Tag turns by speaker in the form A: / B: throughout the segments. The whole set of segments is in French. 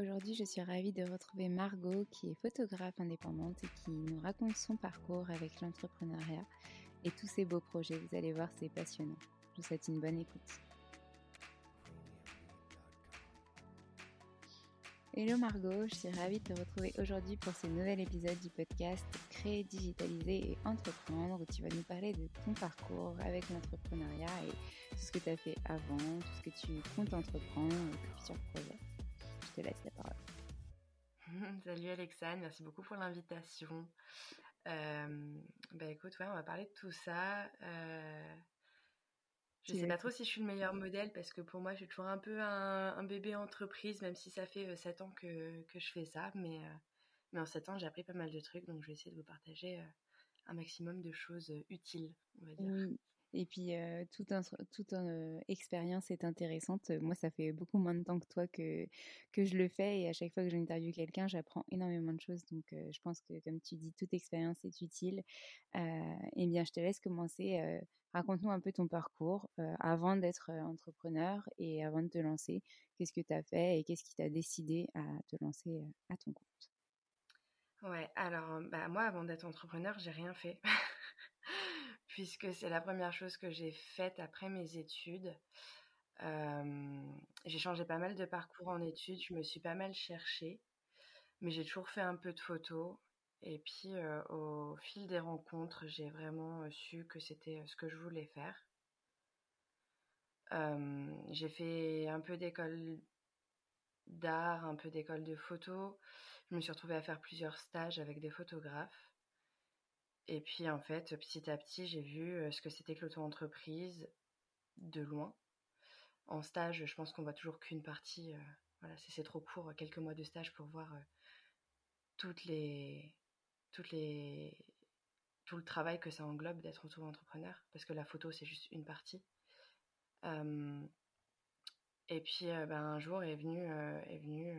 A: Aujourd'hui, je suis ravie de retrouver Margot, qui est photographe indépendante et qui nous raconte son parcours avec l'entrepreneuriat et tous ses beaux projets. Vous allez voir, c'est passionnant. Je vous souhaite une bonne écoute. Hello Margot, je suis ravie de te retrouver aujourd'hui pour ce nouvel épisode du podcast Créer, digitaliser et entreprendre où tu vas nous parler de ton parcours avec l'entrepreneuriat et tout ce que tu as fait avant, tout ce que tu comptes entreprendre, tes futurs projets. Te laisse la parole.
B: Salut Alexandre, merci beaucoup pour l'invitation. Euh, bah écoute, ouais, on va parler de tout ça. Euh, je sais pas trop si je suis le meilleur modèle parce que pour moi, je suis toujours un peu un, un bébé entreprise, même si ça fait 7 ans que, que je fais ça. Mais, euh, mais en 7 ans, j'ai appris pas mal de trucs, donc je vais essayer de vous partager un maximum de choses utiles, on va dire.
A: Oui. Et puis, euh, toute, euh, expérience est intéressante. Moi, ça fait beaucoup moins de temps que toi que, que je le fais. Et à chaque fois que j'interviewe quelqu'un, j'apprends énormément de choses. Donc, euh, je pense que, comme tu dis, toute expérience est utile. eh bien, je te laisse commencer. Raconte-nous un peu ton parcours avant d'être entrepreneur et avant de te lancer. Qu'est-ce que tu as fait et qu'est-ce qui t'a décidé à te lancer à ton compte?
B: Ouais, alors, bah, moi, avant d'être entrepreneur, j'ai rien fait. puisque c'est la première chose que j'ai faite après mes études. j'ai changé pas mal de parcours en études, je me suis pas mal cherchée, mais j'ai toujours fait un peu de photos. Et puis au fil des rencontres, j'ai vraiment su que c'était ce que je voulais faire. j'ai fait un peu d'école d'art, un peu d'école de photo. Je me suis retrouvée à faire plusieurs stages avec des photographes. Et puis en fait, petit à petit, j'ai vu ce que c'était que l'auto-entreprise de loin. En stage, je pense qu'on voit toujours qu'une partie. voilà, c'est trop court, quelques mois de stage pour voir tout le travail que ça englobe d'être auto-entrepreneur, parce que la photo, c'est juste une partie. et puis, ben, un jour est venu, est venu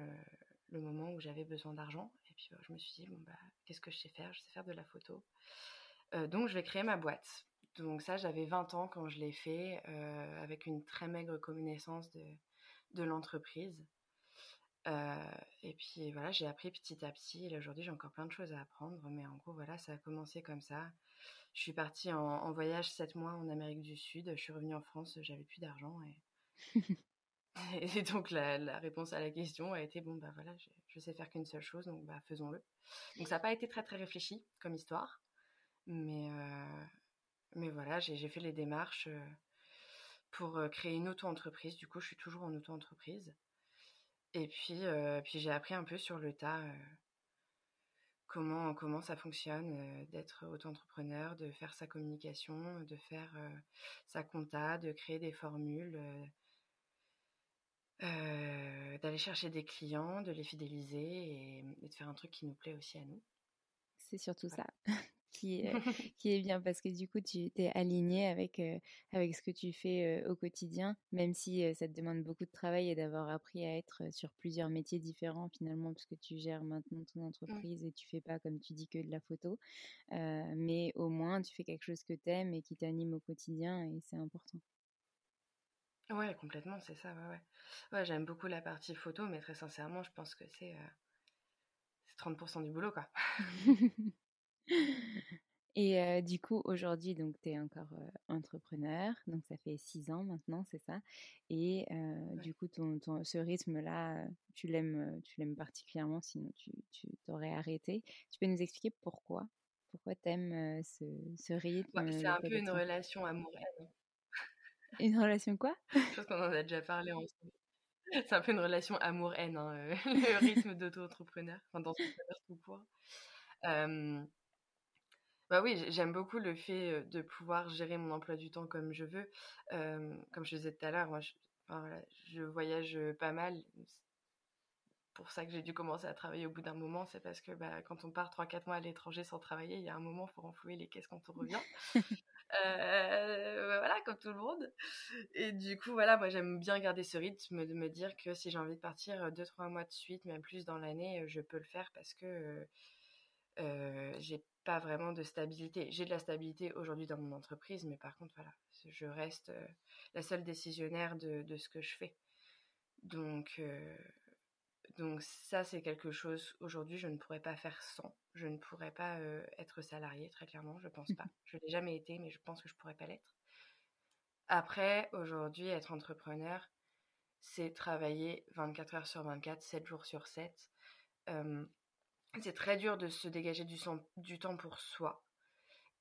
B: le moment où j'avais besoin d'argent. Puis, je me suis dit, bon, bah, qu'est-ce que je sais faire? Je sais faire de la photo. donc, je vais créer ma boîte. donc ça, j'avais 20 ans quand je l'ai fait, avec une très maigre connaissance de, de l'entreprise. et puis voilà, j'ai appris petit à petit. Et aujourd'hui, j'ai encore plein de choses à apprendre. Mais en gros, voilà, ça a commencé comme ça. Je suis partie en, voyage 7 mois en Amérique du Sud. Je suis revenue en France, j'avais plus d'argent. et donc, la, réponse à la question a été bon, bah voilà, je, sais faire qu'une seule chose, donc bah faisons-le. Donc, ça n'a pas été très très réfléchi comme histoire. Mais, mais voilà, j'ai fait les démarches pour créer une auto-entreprise. Du coup, je suis toujours en auto-entreprise. Et puis, puis j'ai appris un peu sur le tas comment, comment ça fonctionne d'être auto-entrepreneur, de faire sa communication, de faire sa compta, de créer des formules, chercher des clients, de les fidéliser et, de faire un truc qui nous plaît aussi à nous.
A: C'est surtout ça. qui, est, qui est bien parce que du coup, tu t'es aligné avec, avec ce que tu fais au quotidien, même si ça te demande beaucoup de travail et d'avoir appris à être sur plusieurs métiers différents finalement, parce que tu gères maintenant ton mmh. entreprise et tu fais pas, comme tu dis, que de la photo. mais au moins, tu fais quelque chose que tu aimes et qui t'anime au quotidien et c'est important.
B: Ouais, complètement, c'est ça, ouais, ouais. Ouais, j'aime beaucoup la partie photo, mais très sincèrement, je pense que c'est 30% du boulot, quoi.
A: Et du coup, aujourd'hui, donc tu es encore entrepreneur, donc ça fait six ans maintenant, c'est ça? Et du coup, ton, ton, ce rythme-là, tu l'aimes, tu l'aimes particulièrement, sinon tu, tu t'aurais arrêté. Tu peux nous expliquer pourquoi? Pourquoi tu aimes ce, ce rythme
B: C'est un peu une relation amoureuse.
A: Une relation quoi?
B: Je pense qu'on en a déjà parlé ensemble. C'est un peu une relation amour-haine, hein, le rythme d'auto-entrepreneur, enfin d'entrepreneur tout court. Bah oui, j'aime beaucoup le fait de pouvoir gérer mon emploi du temps comme je veux. comme je disais tout à l'heure, moi, je, voyage pas mal. Pour ça que j'ai dû commencer à travailler au bout d'un moment, c'est parce que bah, quand on part 3-4 mois à l'étranger sans travailler, il y a un moment, il faut renflouer les caisses quand on revient. Voilà, comme tout le monde. Et du coup, voilà, moi j'aime bien garder ce rythme de me dire que si j'ai envie de partir 2-3 mois de suite, même plus dans l'année, je peux le faire parce que j'ai pas vraiment de stabilité. J'ai de la stabilité aujourd'hui dans mon entreprise, mais par contre, voilà, je reste la seule décisionnaire de, de, ce que je fais. Donc, donc ça, c'est quelque chose, aujourd'hui, je ne pourrais pas faire sans. Je ne pourrais pas être salarié, très clairement, je pense pas. Je l'ai jamais été, mais je pense que je pourrais pas l'être. Après, aujourd'hui, être entrepreneur, c'est travailler 24 heures sur 24, 7 jours sur 7 c'est très dur de se dégager du, temps pour soi.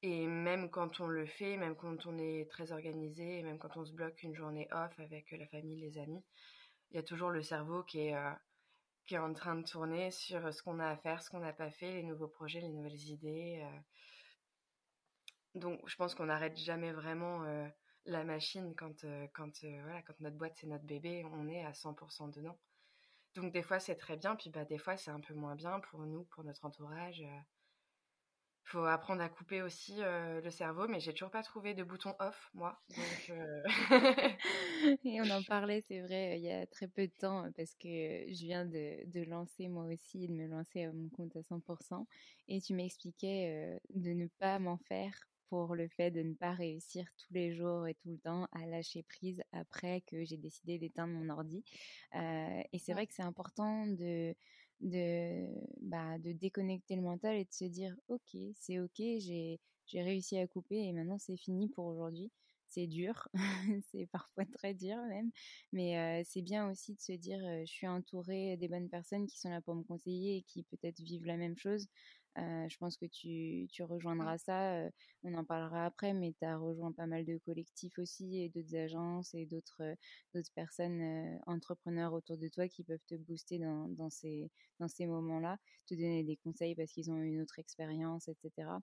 B: Et même quand on le fait, même quand on est très organisé, même quand on se bloque une journée off avec la famille, les amis, il y a toujours le cerveau qui est, euh, en train de tourner sur ce qu'on a à faire, ce qu'on n'a pas fait, les nouveaux projets, les nouvelles idées. Euh. Donc je pense qu'on n'arrête jamais vraiment euh, la machine quand, quand, voilà, quand notre boîte c'est notre bébé, on est à 100% dedans. Donc des fois c'est très bien, puis bah des fois c'est un peu moins bien pour nous, pour notre entourage. Il faut apprendre à couper aussi le cerveau, mais j'ai toujours pas trouvé de bouton off moi.
A: Et on en parlait, c'est vrai, il y a très peu de temps parce que je viens de, de lancer moi aussi, de me lancer à mon compte à 100%. Et tu m'expliquais de ne pas m'en faire pour le fait de ne pas réussir tous les jours et tout le temps à lâcher prise après que j'ai décidé d'éteindre mon ordi. Euh, et c'est vrai que c'est important de, de, bah, de déconnecter le mental et de se dire, OK, c'est OK, j'ai, j'ai réussi à couper et maintenant c'est fini pour aujourd'hui. C'est dur, c'est parfois très dur même, mais euh, c'est bien aussi de se dire, euh, je suis entourée des bonnes personnes qui sont là pour me conseiller et qui peut-être vivent la même chose. Euh, je pense que tu, tu rejoindras ça. On en parlera après, mais tu as rejoint pas mal de collectifs aussi et d'autres agences et d'autres d'autres personnes entrepreneurs autour de toi qui peuvent te booster dans, dans ces, dans ces moments-là, te donner des conseils parce qu'ils ont une autre expérience, etc.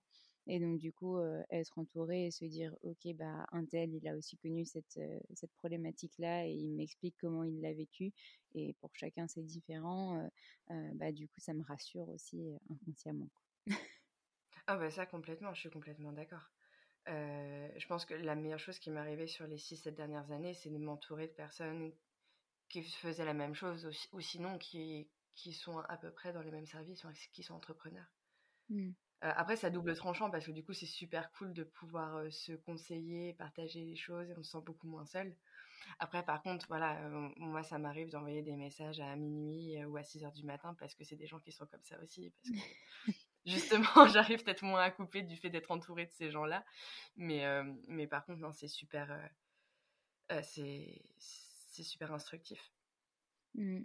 A: Et donc, du coup, être entouré et se dire, OK, bah, un tel, il a aussi connu cette, cette problématique-là et il m'explique comment il l'a vécu. Et pour chacun, c'est différent. bah, du coup, ça me rassure aussi inconsciemment.
B: Ah, bah, ça, complètement, je suis complètement d'accord. je pense que la meilleure chose qui m'est arrivée sur les 6-7 dernières années, c'est de m'entourer de personnes qui faisaient la même chose ou, sinon qui, qui sont à peu près dans les mêmes services, qui sont entrepreneurs. Mmh. après, ça double tranchant parce que du coup, c'est super cool de pouvoir se conseiller, partager les choses et on se sent beaucoup moins seul. Après, par contre, voilà, moi, ça m'arrive d'envoyer des messages à minuit ou à 6 heures du matin parce que c'est des gens qui sont comme ça aussi. Parce justement, j'arrive peut-être moins à couper du fait d'être entourée de ces gens-là. Mais, mais par contre, non, c'est super, c'est super instructif.
A: Mmh.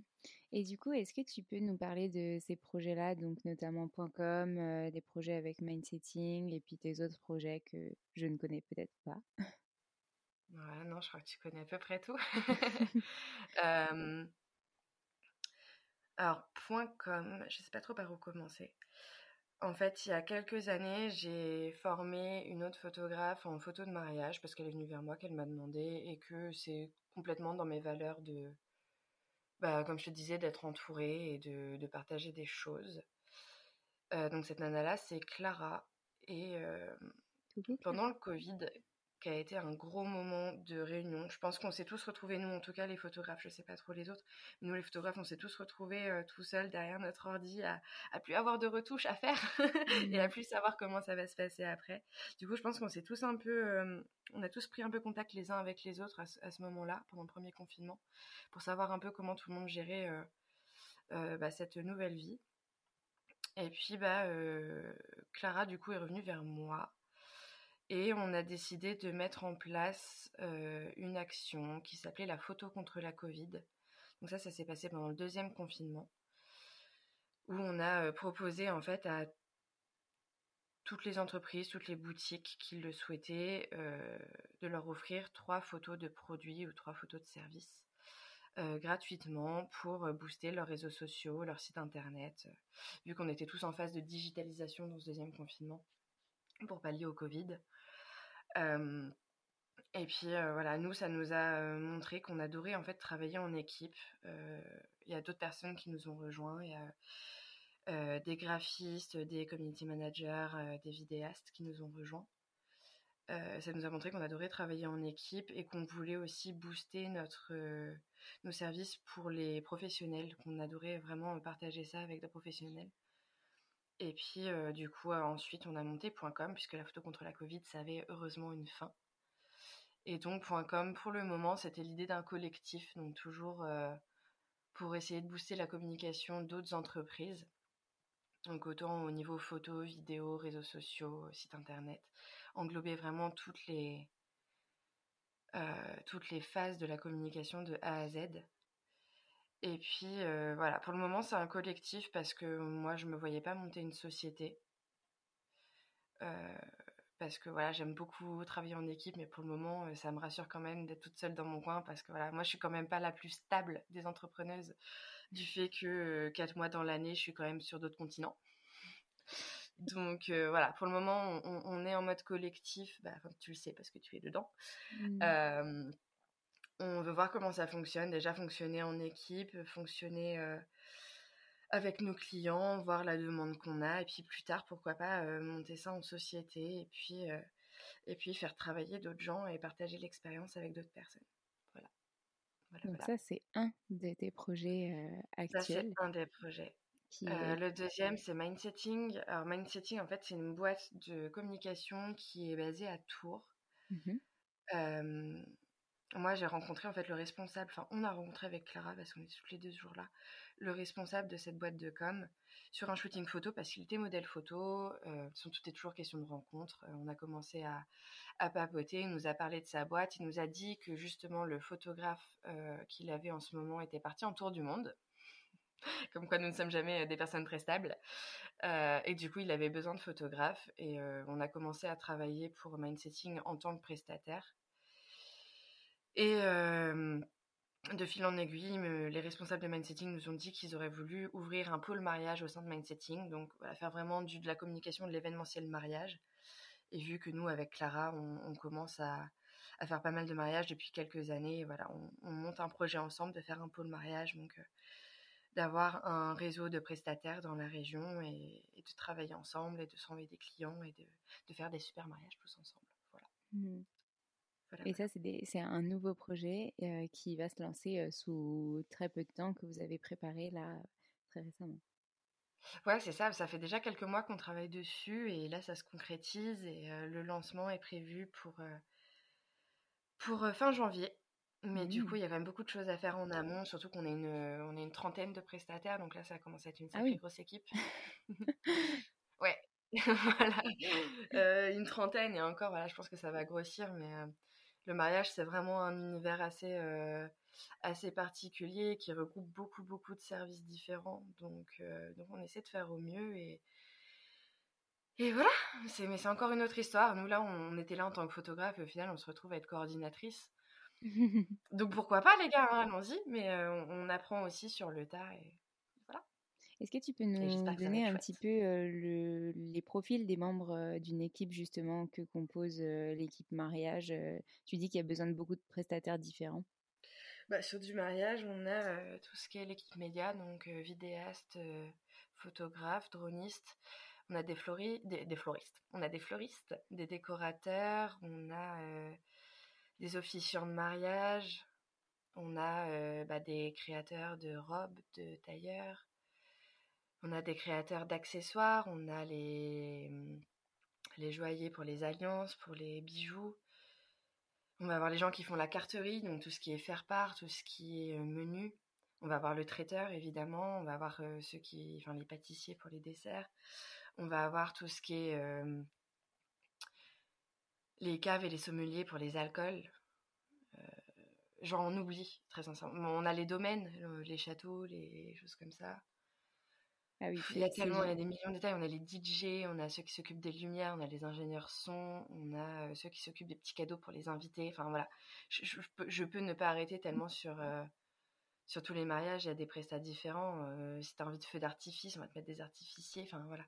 A: Et du coup, est-ce que tu peux nous parler de ces projets-là, donc notamment .com, des projets avec Mindsetting et puis tes autres projets que je ne connais peut-être pas
B: Ouais, non, je crois que tu connais à peu près tout. alors, .com, je ne sais pas trop par où commencer. En fait, il y a quelques années, j'ai formé une autre photographe en photo de mariage parce qu'elle est venue vers moi, qu'elle m'a demandé et que c'est complètement dans mes valeurs de, bah, comme je te disais, d'être entourée et de, partager des choses. Euh, donc cette nana-là, c'est Clara. Et euh, pendant le Covid, qui a été un gros moment de réunion. Je pense qu'on s'est tous retrouvés, nous en tout cas les photographes, je sais pas trop les autres, mais nous les photographes, on s'est tous retrouvés euh, tout seuls derrière notre ordi à, à plus avoir de retouches à faire et à mmh. plus savoir comment ça va se passer après. Du coup, je pense qu'on s'est tous un peu, euh, on a tous pris un peu contact les uns avec les autres à, ce moment-là, pendant le premier confinement, pour savoir un peu comment tout le monde gérait euh, bah, cette nouvelle vie. Et puis, bah, Clara, du coup, est revenue vers moi et on a décidé de mettre en place une action qui s'appelait la photo contre la Covid. Donc ça, ça s'est passé pendant le deuxième confinement, où on a proposé en fait à toutes les entreprises, toutes les boutiques qui le souhaitaient, de leur offrir trois photos de produits ou trois photos de services gratuitement pour booster leurs réseaux sociaux, leur site internet, vu qu'on était tous en phase de digitalisation dans ce deuxième confinement pour pallier au Covid et puis voilà, nous, ça nous a montré qu'on adorait en fait travailler en équipe. Il y a d'autres personnes qui nous ont rejoints. Il y a des graphistes, des community managers, des vidéastes qui nous ont rejoints. ça nous a montré qu'on adorait travailler en équipe et qu'on voulait aussi booster notre, nos services pour les professionnels, qu'on adorait vraiment partager ça avec des professionnels. Et puis, du coup, ensuite, on a monté .com, puisque la photo contre la Covid, ça avait heureusement une fin. Et donc, .com, pour le moment, c'était l'idée d'un collectif, donc toujours pour essayer de booster la communication d'autres entreprises. Donc, autant au niveau photo, vidéo, réseaux sociaux, site internet, englober vraiment toutes les, toutes les phases de la communication de A à Z. Et puis voilà, pour le moment c'est un collectif parce que moi je me voyais pas monter une société. parce que voilà, j'aime beaucoup travailler en équipe, mais pour le moment ça me rassure quand même d'être toute seule dans mon coin parce que voilà, moi je suis quand même pas la plus stable des entrepreneuses du fait que quatre mois dans l'année je suis quand même sur d'autres continents. Donc voilà, pour le moment on, est en mode collectif, bah, tu le sais parce que tu es dedans. Mmh. On veut voir comment ça fonctionne. Déjà fonctionner en équipe, fonctionner avec nos clients, voir la demande qu'on a, et puis plus tard, pourquoi pas monter ça en société, et puis, et puis faire travailler d'autres gens et partager l'expérience avec d'autres personnes. Voilà.
A: Donc ça, c'est un de tes projets actuels.
B: c'est un des projets. le deuxième, c'est Mindsetting. Alors, Mindsetting, en fait, c'est une boîte de communication qui est basée à Tours. Mmh moi, j'ai rencontré en fait le responsable, enfin, on a rencontré avec Clara, parce qu'on est tous les deux jours là, le responsable de cette boîte de com sur un shooting photo parce qu'il était modèle photo. Euh, tout est toujours question de rencontre. Euh, on a commencé à, à, papoter. Il nous a parlé de sa boîte. Il nous a dit que justement le photographe euh, qu'il avait en ce moment était parti en tour du monde. Comme quoi nous ne sommes jamais des personnes très stables. et du coup, il avait besoin de photographes. Et on a commencé à travailler pour Mindsetting en tant que prestataire. Et de fil en aiguille, les responsables de Mindsetting nous ont dit qu'ils auraient voulu ouvrir un pôle mariage au sein de Mindsetting, donc faire vraiment du, de la communication de l'événementiel mariage. Et vu que nous, avec Clara, on, commence à, faire pas mal de mariages depuis quelques années, voilà, on, monte un projet ensemble de faire un pôle mariage, donc d'avoir un réseau de prestataires dans la région et, de travailler ensemble et de s'envoyer des clients et de, faire des super mariages tous ensemble. Voilà.
A: Mmh. Et ça, c'est un nouveau projet qui va se lancer sous très peu de temps que vous avez préparé là très récemment.
B: Ouais, c'est ça. Ça fait déjà quelques mois qu'on travaille dessus et là, ça se concrétise et le lancement est prévu pour, pour fin janvier. Mais du coup,
A: Mmh.
B: il y a quand même beaucoup de choses à faire en amont, surtout qu'on est une, on est une trentaine de prestataires, donc là, ça commence à être une
A: Ah
B: sacrée
A: oui.
B: grosse équipe. Ouais, voilà, une trentaine et encore, voilà, je pense que ça va grossir, mais le mariage, c'est vraiment un univers assez, heu, assez particulier qui regroupe beaucoup, beaucoup de services différents, donc heu, donc on essaie de faire au mieux et et voilà, c'est mais c'est encore une autre histoire. Nous, là, on était là en tant que photographe et au final, on se retrouve à être coordinatrice. Donc pourquoi pas les gars, hein, allons-y, mais heu, on on apprend aussi sur le tas et.
A: Est-ce que tu peux nous donner un petit peu, le les profils des membres, heu, d'une équipe justement que compose, heu, l'équipe mariage? Tu dis qu'il y a besoin de beaucoup de prestataires différents.
B: Bah, sur du mariage, on a, tout ce qui est l'équipe média, donc vidéaste, photographe, droniste. On a des flori des des floristes. On a des fleuristes, des décorateurs, on a, des officiants de mariage, on a, bah, des créateurs de robes, de tailleurs. On a des créateurs d'accessoires, on a les, les joailliers pour les alliances, pour les bijoux. On va avoir les gens qui font la carterie, donc tout ce qui est faire-part, tout ce qui est, heu, menu. On va avoir le traiteur évidemment, on va avoir, heu, ceux qui enfin les pâtissiers pour les desserts. On va avoir tout ce qui est, hem les caves et les sommeliers pour les alcools. Heu, j'en oublie, très sincèrement. On a les domaines, les châteaux, les choses comme ça.
A: Ah oui,
B: Il y a tellement, il y a des millions de détails. On a les DJ, on a ceux qui s'occupent des lumières, on a les ingénieurs son, on a, heu, ceux qui s'occupent des petits cadeaux pour les invités. Enfin voilà, je je je peux ne pas arrêter tellement sur, heu, sur tous les mariages, il y a des prestats différents. Heu, si tu as envie de feux d'artifice, on va te mettre des artificiers, enfin voilà.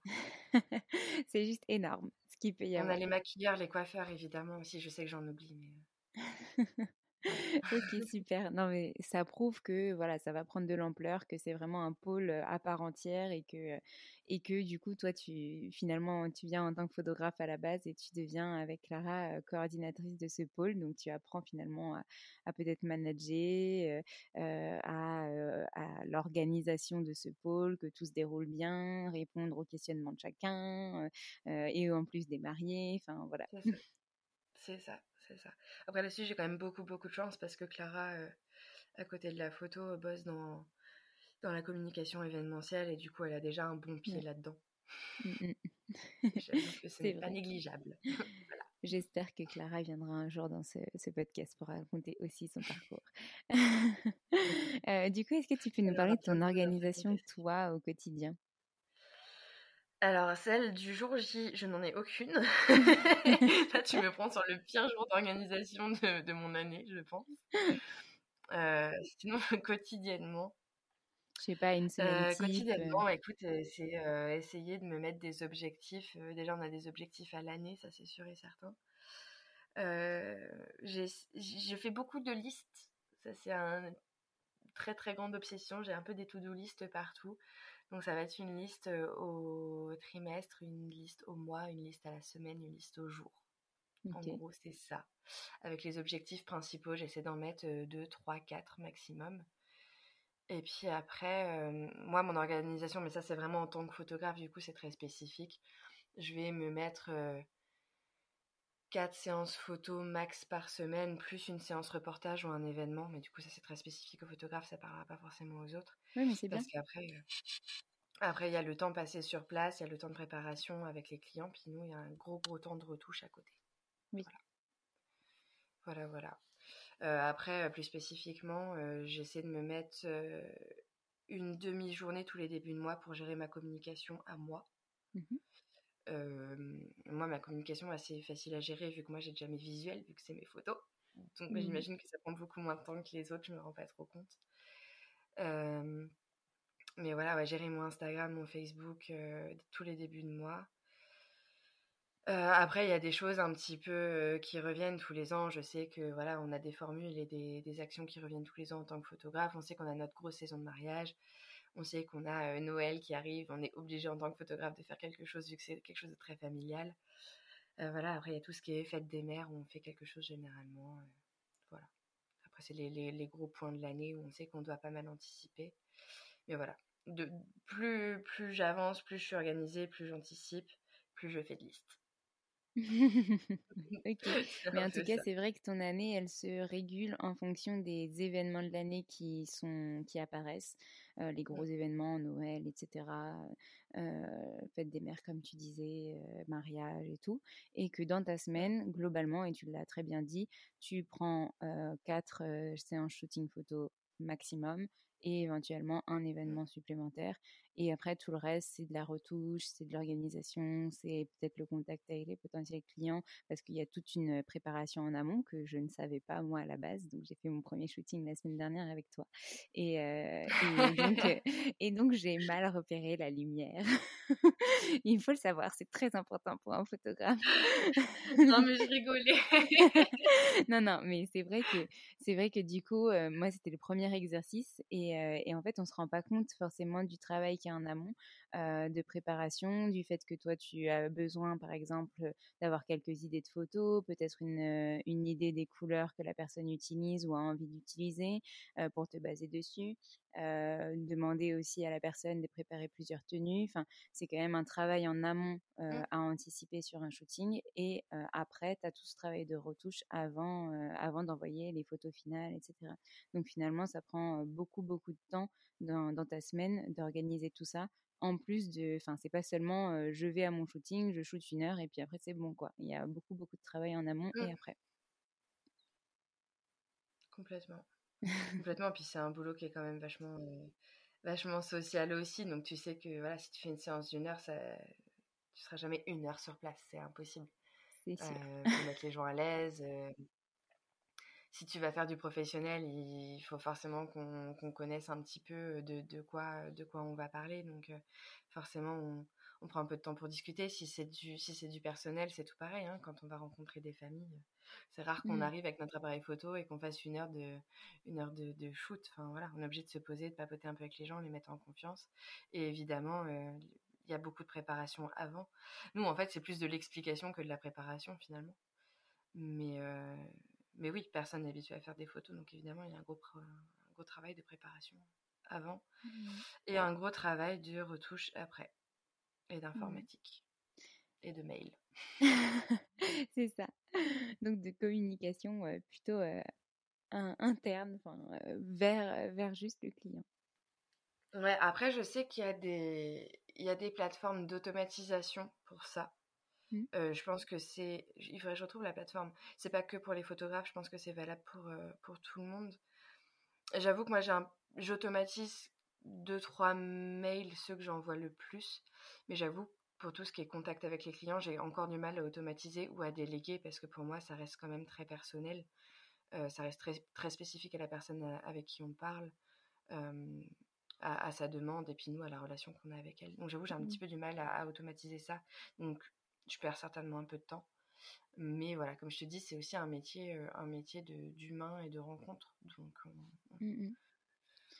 A: C'est juste énorme, ce qu'il peut y
B: On a
A: avoir.
B: les maquilleurs, les coiffeurs évidemment aussi, je sais que j'en oublie, mais heu
A: OK, super. Non, mais ça prouve que, voilà, ça va prendre de l'ampleur, que c'est vraiment un pôle, à part entière et que, et que du coup, toi, tu finalement, tu viens en tant que photographe à la base et tu deviens avec Clara, coordinatrice de ce pôle. Donc tu apprends finalement à peut-être manager, à, l'organisation de ce pôle, que tout se déroule bien, répondre aux questionnements de chacun, et en plus des mariés, enfin voilà.
B: C'est ça. C'est ça. Après là-dessus, j'ai quand même beaucoup, beaucoup de chance parce que Clara, heu, à côté de la photo, bosse dans dans la communication événementielle et du coup, elle a déjà un bon pied là-dedans.
A: Mmh mh.
B: J'avoue que ce
A: C'est
B: n'est pas négligeable. Voilà.
A: J'espère que Clara viendra un jour dans ce ce podcast pour raconter aussi son parcours. Heu, du coup, est-ce que tu peux nous parler de ton organisation, toi, au quotidien?
B: Alors celle du jour J, je n'en ai aucune. Là, tu me prends sur le pire jour d'organisation de de mon année, je pense. Heu, sinon quotidiennement
A: Je sais pas, une semaine type, heu?
B: quotidiennement, écoute, heu, c'est, essayer de me mettre des objectifs. Déjà, on a des objectifs à l'année, ça c'est sûr et certain. Je fais beaucoup de listes. Ça, c'est un très, très grande obsession. J'ai un peu des to-do list partout. Donc ça va être une liste, au trimestre, une liste au mois, une liste à la semaine, une liste au jour. En gros, c'est ça. Avec les objectifs principaux, j'essaie d'en mettre, heu, 2-3-4 maximum. Et puis après, moi, mon organisation, mais ça, c'est vraiment en tant que photographe, du coup, c'est très spécifique. Je vais me mettre, 4 séances photo max par semaine, plus une séance reportage ou un événement. Mais du coup, ça, c'est très spécifique aux photographes, ça parlera pas forcément aux autres.
A: Oui, mais c'est bien.
B: Parce qu'après, heu, après, il y a le temps passé sur place, il y a le temps de préparation avec les clients, puis nous, il y a un gros, gros temps de retouche à côté.
A: Oui.
B: Voilà. Voilà, voilà. Heu, après, heu, plus spécifiquement, heu, j'essaie de me mettre, une demi-journée tous les débuts de mois pour gérer ma communication à moi.
A: Mmh mh.
B: Moi, ma communication est assez facile à gérer vu que moi, j'ai déjà mes visuels, vu que c'est mes photos. Donc
A: Mmh mh.
B: j'imagine que ça prend beaucoup moins de temps que les autres, je me rends pas trop compte. Mais voilà, ouais, gérer mon Instagram, mon Facebook, tous les débuts de mois. Après, il y a des choses un petit peu, qui reviennent tous les ans. Je sais que, voilà, on a des formules et des des actions qui reviennent tous les ans en tant que photographe. On sait qu'on a notre grosse saison de mariage. On sait qu'on a, heu, Noël qui arrive. On est obligé en tant que photographe de faire quelque chose vu que c'est quelque chose de très familial. Heu, voilà, après il y a tout ce qui est fête des mères où on fait quelque chose généralement, heu, voilà. Après c'est les les les gros points de l'année où on sait qu'on doit pas mal anticiper. Mais voilà, de plus plus j'avance, plus je suis organisée, plus j'anticipe, plus je fais de listes.
A: OK. Mais en tout cas, c'est vrai que ton année, elle se régule en fonction des événements de l'année qui sont qui apparaissent, euh, les gros événements, Noël, etc., euh, fête des mères, comme tu disais, euh, mariage et tout. Et que dans ta semaine, globalement, et tu l'as très bien dit, tu prends euh, quatre euh, séances shooting photo maximum et éventuellement un événement supplémentaire. Et après, tout le reste, c'est de la retouche, c'est de l'organisation, c'est peut-être le contact avec les potentiels clients, parce qu'il y a toute une préparation en amont que je ne savais pas moi à la base. Donc, j'ai fait mon premier shooting la semaine dernière avec toi. Et, euh, et donc, et donc j'ai mal repéré la lumière. Il faut le savoir, c'est très important pour un photographe.
B: non, mais je rigolais.
A: non, non, mais c'est vrai que c'est vrai que du coup, euh, moi, c'était le premier exercice et, euh, et, en fait, on se rend pas compte forcément du travail qu'il y a en amont euh, de préparation, du fait que toi, tu as besoin, par exemple, d'avoir quelques idées de photos, peut-être une, une idée des couleurs que la personne utilise ou a envie d'utiliser pour te baser dessus. demander aussi à la personne de préparer plusieurs tenues. Enfin, c'est quand même un travail en amont euh, à anticiper sur un shooting et euh, après, tu as tout ce travail de retouche avant, euh, avant d'envoyer les photos finales, etc. Donc finalement, ça prend beaucoup, beaucoup de temps dans, dans ta semaine d'organiser tout ça. En plus de, enfin, c'est pas seulement je vais à mon shooting, je shoot une heure et puis après c'est bon quoi. Il y a beaucoup, beaucoup de travail en amont et après.
B: Complètement. Complètement. Puis c'est un boulot qui est quand même vachement, vachement social aussi. Donc tu sais que voilà, si tu fais une séance d'une heure, ça, tu seras jamais une heure sur place, c'est impossible.
A: C'est sûr.
B: Euh, mettre les gens à l'aise. euh, si tu vas faire du professionnel, il faut forcément qu'on connaisse un petit peu de, de quoi de quoi on va parler. Donc euh, forcément, on, on prend un peu de temps pour discuter. Si c'est du si c'est du personnel, c'est tout pareil. Hein, quand on va rencontrer des familles, c'est rare qu'on
A: Mmh.
B: arrive avec notre appareil photo et qu'on fasse une heure de une heure de, de shoot. Enfin voilà, on est obligé de se poser, de papoter un peu avec les gens, les mettre en confiance. Et évidemment, euh, il y a beaucoup de préparation avant. Nous, en fait, c'est plus de l'explication que de la préparation finalement. Mais, euh, mais oui, personne n'est habitué à faire des photos, donc évidemment, il y a un gros, un gros travail de préparation avant et un gros travail de retouche après, et d'informatique et de mail.
A: c'est ça. Donc de communication euh, plutôt euh, in- interne, enfin euh, vers vers juste le client.
B: Ouais, après, je sais qu'il y a des, il y a des plateformes d'automatisation pour ça.
A: Mmh.
B: Euh, je pense que c'est, il faudrait que je retrouve la plateforme. C'est pas que pour les photographes, je pense que c'est valable pour, euh, pour tout le monde. J'avoue que moi, j'ai un, j'automatise deux, trois mails, ceux que j'envoie le plus. Mais j'avoue, pour tout ce qui est contact avec les clients, j'ai encore du mal à automatiser ou à déléguer parce que pour moi, ça reste quand même très personnel. Euh, ça reste très, très spécifique à la personne avec qui on parle. Euh, à, à sa demande et puis nous à la relation qu'on a avec elle. Donc j'avoue j'ai un
A: Mmh.
B: petit peu du mal à, à automatiser ça. Donc je perds certainement un peu de temps. Mais voilà, comme je te dis, c'est aussi un métier, euh, un métier de- d'humain et de rencontre. Donc on, on-
A: Mmh mh.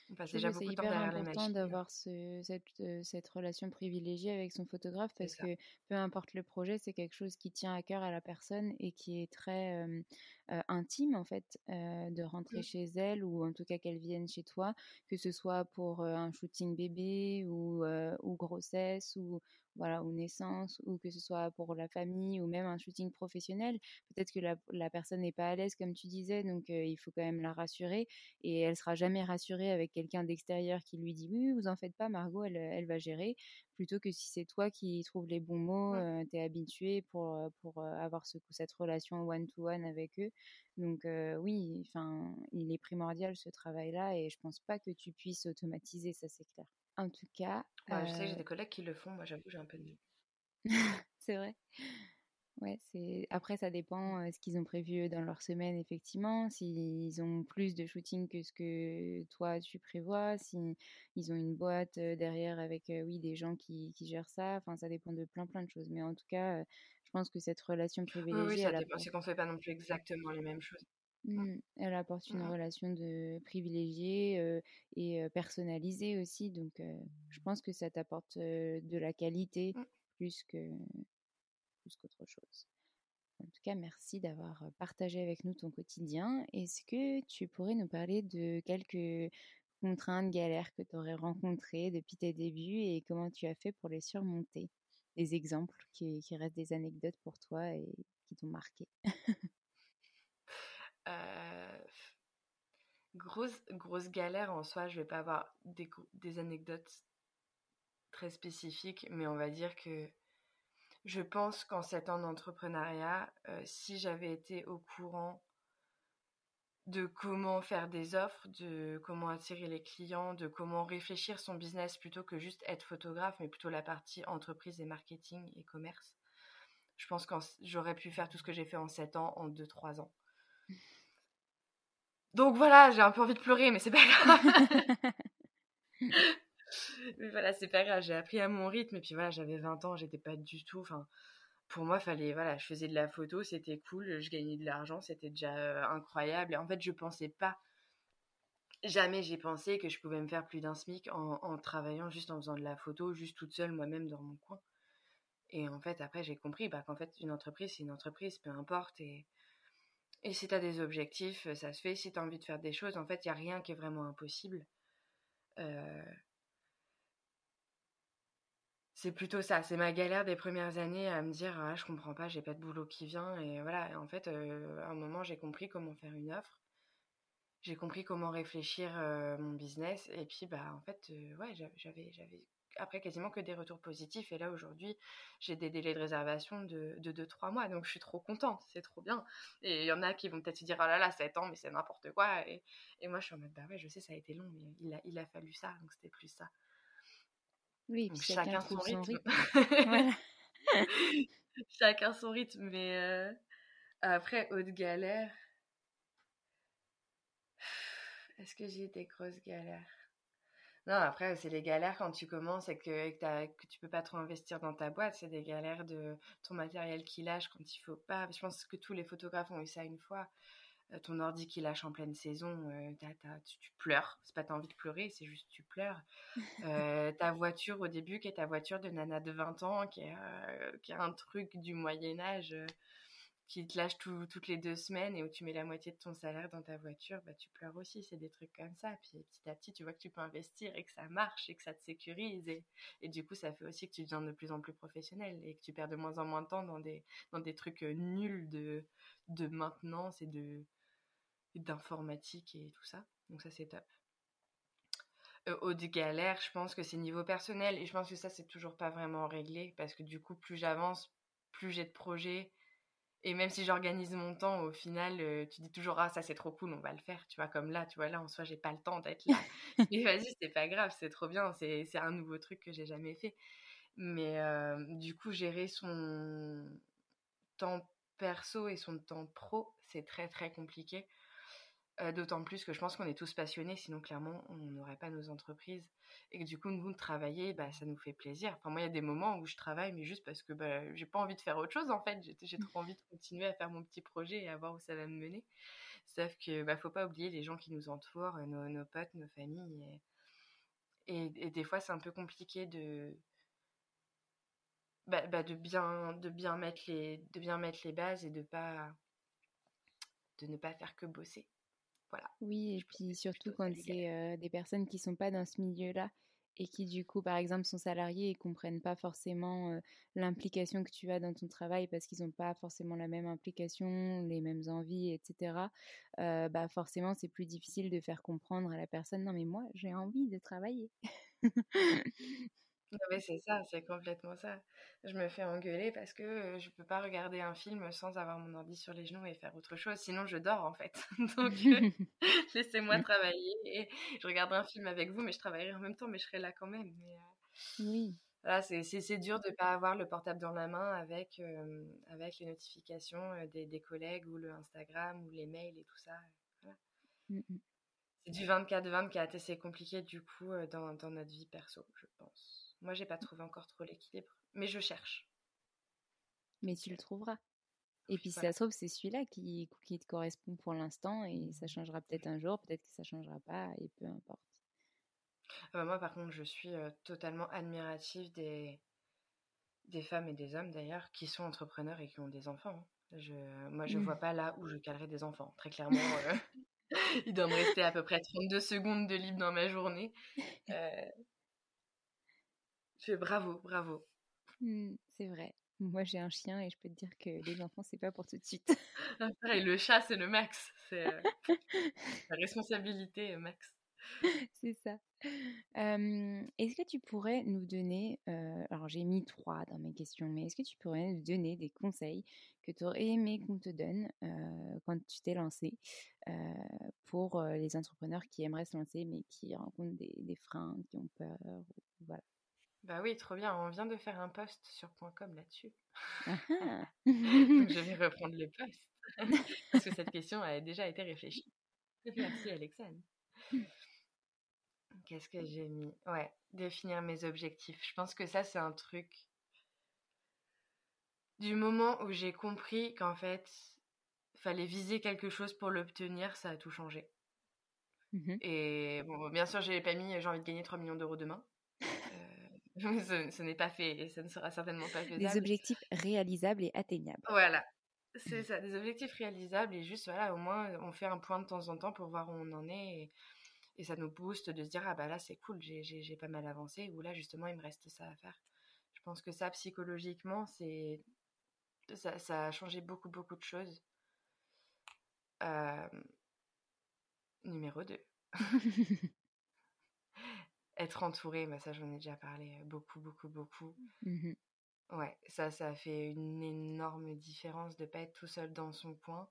B: on passe déjà
A: c'est
B: beaucoup de temps
A: hyper
B: derrière les
A: important
B: machines.
A: d'avoir ce, cette, euh, cette relation privilégiée avec son photographe
B: C'est
A: parce que peu importe le projet, c'est quelque chose qui tient à cœur à la personne et qui est très euh, euh, intime en fait euh, de rentrer
B: Mm.
A: chez elle ou en tout cas qu'elle vienne chez toi, que ce soit pour euh, un shooting bébé ou, ou grossesse ou voilà ou naissance ou que ce soit pour la famille ou même un shooting professionnel. Peut-être que la, la personne n'est pas à l'aise comme tu disais, donc il faut quand même la rassurer et elle sera jamais rassurée avec quelqu'un d'extérieur qui lui dit oui, vous en faites pas, Margot, elle, elle va gérer, plutôt que si c'est toi qui trouves les bons mots,
B: Mm.
A: euh, t'es habitué pour, pour avoir ce, cette relation one-to-one avec eux. Donc oui, enfin, il est primordial ce travail-là et je pense pas que tu puisses automatiser, ça c'est clair. En tout cas,
B: Ouais, je sais que j'ai des collègues qui le font, moi j'avoue j'ai un peu de
A: c'est vrai. Ouais, c'est après ça dépend euh, ce qu'ils ont prévu dans leur semaine effectivement, s'ils ont plus de shooting que ce que toi tu prévois, si ils ont une boîte euh, derrière avec euh, oui des gens qui, qui gèrent ça, enfin ça dépend de plein plein de choses. Mais en tout cas, je pense que cette relation
B: Oui, oui,
A: privilégiée,
B: ça
A: elle
B: dépend.
A: apporte,
B: C'est qu'on fait pas non plus exactement les mêmes choses. Mm.
A: Mm, elle apporte une relation de privilégiée et personnalisée aussi. Donc je pense que ça t'apporte de la qualité
B: Mm.
A: plus que plus qu'autre chose. En tout cas, merci d'avoir partagé avec nous ton quotidien. Est-ce que tu pourrais nous parler de quelques contraintes, galères que tu aurais rencontrées depuis tes débuts et comment tu as fait pour les surmonter? Des exemples qui, restent des anecdotes pour toi et qui t'ont marqué.
B: euh, grosse, grosse galère en soi, je vais pas avoir des anecdotes très spécifiques, mais on va dire que je pense qu'en sept ans d'entrepreneuriat, euh, si j'avais été au courant de comment faire des offres, de comment attirer les clients, de comment réfléchir son business plutôt que juste être photographe, mais plutôt la partie entreprise et marketing et commerce. Je pense que j'aurais pu faire tout ce que j'ai fait en 7 ans en 2-3 ans. Donc voilà, j'ai un peu envie de pleurer, mais c'est pas grave. mais voilà, c'est pas grave, j'ai appris à mon rythme, et puis voilà, j'avais 20 ans, j'étais pas du tout, enfin, pour moi, fallait, voilà, je faisais de la photo, c'était cool, je gagnais de l'argent, c'était déjà euh, incroyable. Et en fait, je pensais pas, jamais j'ai pensé que je pouvais me faire plus d'un SMIC en, travaillant juste en faisant de la photo, juste toute seule moi-même dans mon coin. Et en fait, après, j'ai compris bah, qu'en fait, une entreprise, c'est une entreprise, peu importe. Et, et si tu as des objectifs, ça se fait. Si tu as envie de faire des choses, en fait, il n'y a rien qui est vraiment impossible. Euh, c'est plutôt ça, c'est ma galère des premières années à me dire ah, je comprends pas, j'ai pas de boulot qui vient et voilà, en fait à un moment j'ai compris comment faire une offre. J'ai compris comment réfléchir mon business et puis bah en fait ouais, j'avais j'avais après quasiment que des retours positifs et là aujourd'hui, j'ai des délais de réservation de 2-3 mois donc je suis trop contente, c'est trop bien. Et il y en a qui vont peut-être se dire oh là là, 7 ans mais c'est n'importe quoi et, et, moi je suis en mode bah ouais, je sais ça a été long mais il a il a fallu ça donc c'était plus ça.
A: Oui, chacun, son rythme.
B: chacun son rythme, mais euh, après, haute galère. Est-ce que j'ai des grosses galères? Non, après, c'est les galères quand tu commences et que, que, que, tu peux pas trop investir dans ta boîte. C'est des galères de ton matériel qui lâche quand il faut pas. Je pense que tous les photographes ont eu ça une fois. Euh, ton ordi qui lâche en pleine saison, euh, tu, pleures. C'est pas t'as envie de pleurer, c'est juste tu pleures. Euh, ta voiture au début, qui est ta voiture de nana de 20 ans, qui est, qui est un truc du Moyen Âge, qui te lâche toutes les deux semaines et où tu mets la moitié de ton salaire dans ta voiture, bah tu pleures aussi. C'est des trucs comme ça. Puis petit à petit, tu vois que tu peux investir et que ça marche et que ça te sécurise. Et, et du coup, ça fait aussi que tu deviens de plus en plus professionnel et que tu perds de moins en moins de temps dans des, dans des trucs nuls de, de maintenance et de d'informatique et tout ça. Donc ça c'est top. Euh, au galère, je pense que c'est niveau personnel et je pense que ça c'est toujours pas vraiment réglé parce que du coup plus j'avance, plus j'ai de projets et même si j'organise mon temps, au final euh, tu dis toujours ah ça c'est trop cool, on va le faire, tu vois comme là, tu vois là en soi j'ai pas le temps d'être là. Mais vas-y c'est pas grave, c'est trop bien, c'est un nouveau truc que j'ai jamais fait. Mais euh, du coup gérer son temps perso et son temps pro c'est très très compliqué D'autant plus que je pense qu'on est tous passionnés, sinon clairement on n'aurait pas nos entreprises. Et que du coup, nous, travailler, bah, ça nous fait plaisir. Enfin, moi, il y a des moments où je travaille, mais juste parce que bah, j'ai pas envie de faire autre chose en fait. J'ai trop envie de continuer à faire mon petit projet et à voir où ça va me mener. Sauf que bah, faut pas oublier les gens qui nous entourent, nos, nos potes, nos familles. Et, et, des fois, c'est un peu compliqué de. Bah, bah, de bien de bien mettre les de bien mettre les bases et de pas de ne pas faire que bosser
A: oui, et puis surtout quand c'est des personnes qui sont pas dans ce milieu-là et qui du coup, par exemple, sont salariés et comprennent pas forcément l'implication que tu as dans ton travail parce qu'ils n'ont pas forcément la même implication, les mêmes envies, etc. bah forcément, c'est plus difficile de faire comprendre à la personne non mais moi j'ai envie de travailler.
B: Oui, c'est ça, c'est complètement ça. Je me fais engueuler parce que je peux pas regarder un film sans avoir mon ordi sur les genoux et faire autre chose, sinon je dors en fait. Donc laissez-moi travailler. Et je regarderai un film avec vous, mais je travaillerai en même temps, mais je serai là quand même. Mais,
A: oui.
B: Voilà, c'est dur de ne pas avoir le portable dans la main avec, avec les notifications des, des, collègues ou le Instagram ou les mails et tout ça. Mmh c'est du 24-24 et c'est compliqué du coup dans, dans notre vie perso, je pense. Moi, j'ai pas trouvé encore trop l'équilibre, mais je cherche.
A: Mais tu le trouveras. Et puis, ça se trouve, c'est celui-là qui, qui te correspond pour l'instant et ça changera peut-être un jour, peut-être que ça changera pas et peu importe.
B: Bah, moi, par contre, je suis totalement admirative des, des femmes et des hommes d'ailleurs qui sont entrepreneurs et qui ont des enfants. Hein. Je, moi, je ne vois pas là où je calerais des enfants. Très clairement, Il doit me rester à peu près 32 secondes de libre dans ma journée. Euh... Fais bravo, bravo.
A: Mmh, c'est vrai. Moi, j'ai un chien et je peux te dire que les enfants, c'est pas pour tout de suite.
B: Ah, le chat, c'est le max. C'est euh, la responsabilité max.
A: c'est ça. est-ce que tu pourrais nous donner, euh, alors j'ai mis trois dans mes questions, mais est-ce que tu pourrais nous donner des conseils que tu aurais aimé qu'on te donne euh, quand tu t'es lancé pour les entrepreneurs qui aimeraient se lancer mais qui rencontrent des, des freins, qui ont peur voilà.
B: Bah oui, trop bien. On vient de faire un post sur .com là-dessus. Ah ah. Donc je vais reprendre le post. Parce que cette question a déjà été réfléchie. Merci Alexandre. Qu'est-ce que j'ai mis? Ouais, définir mes objectifs. Je pense que ça, c'est un truc. Du moment où j'ai compris qu'en fait, fallait viser quelque chose pour l'obtenir, ça a tout changé. Mmh Et bon, bien sûr, j'ai pas mis j'ai envie de gagner 3 millions d'euros demain. ce, n'est pas fait et ça ne sera certainement pas faisable.
A: Des objectifs réalisables et atteignables.
B: Voilà, c'est ça, des objectifs réalisables et juste voilà, au moins on fait un point de temps en temps pour voir où on en est et, et ça nous booste de se dire ah bah là c'est cool, j'ai pas mal avancé ou là justement il me reste ça à faire. Je pense que ça psychologiquement c'est ça, ça, a changé beaucoup beaucoup de choses. Euh... Numéro 2. être entouré, bah ça j'en ai déjà parlé beaucoup, beaucoup, beaucoup. Mmh ouais, ça, ça fait une énorme différence de pas être tout seul dans son coin.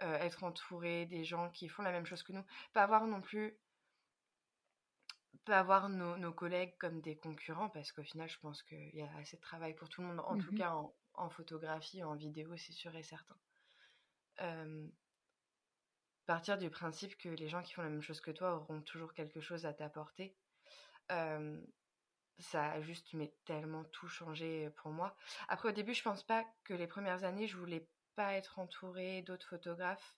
B: être entouré des gens qui font la même chose que nous. Pas avoir non plus. Pas avoir nos, nos collègues comme des concurrents, parce qu'au final, je pense qu'il y a assez de travail pour tout le monde. En tout mmh cas, en, en, photographie, en vidéo, c'est sûr et certain. partir du principe que les gens qui font la même chose que toi auront toujours quelque chose à t'apporter ça a juste mais tellement tout changé pour moi. Après au début, je pense pas que les premières années, je voulais pas être entourée d'autres photographes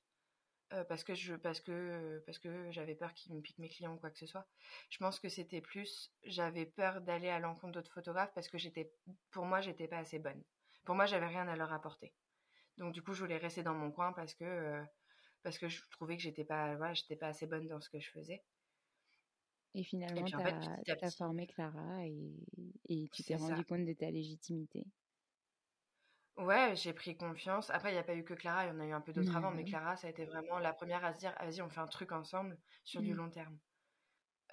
B: parce que je parce que parce que j'avais peur qu'ils me piquent mes clients ou quoi que ce soit. Je pense que c'était plus j'avais peur d'aller à l'encontre d'autres photographes parce que j'étais pour moi, j'étais pas assez bonne. Pour moi, j'avais rien à leur apporter. Donc du coup, je voulais rester dans mon coin parce que parce que je trouvais que j'étais pas voilà, j'étais pas assez bonne dans ce que je faisais.
A: Et finalement, tu as, formé Clara et, et tu t'es rendu compte de ta légitimité.
B: Ouais, j'ai pris confiance. Après, il n'y a pas eu que Clara, il y en a eu un peu d'autres avant, mais Clara, ça a été vraiment la première à se dire, vas-y, on fait un truc ensemble sur du mmh. long terme.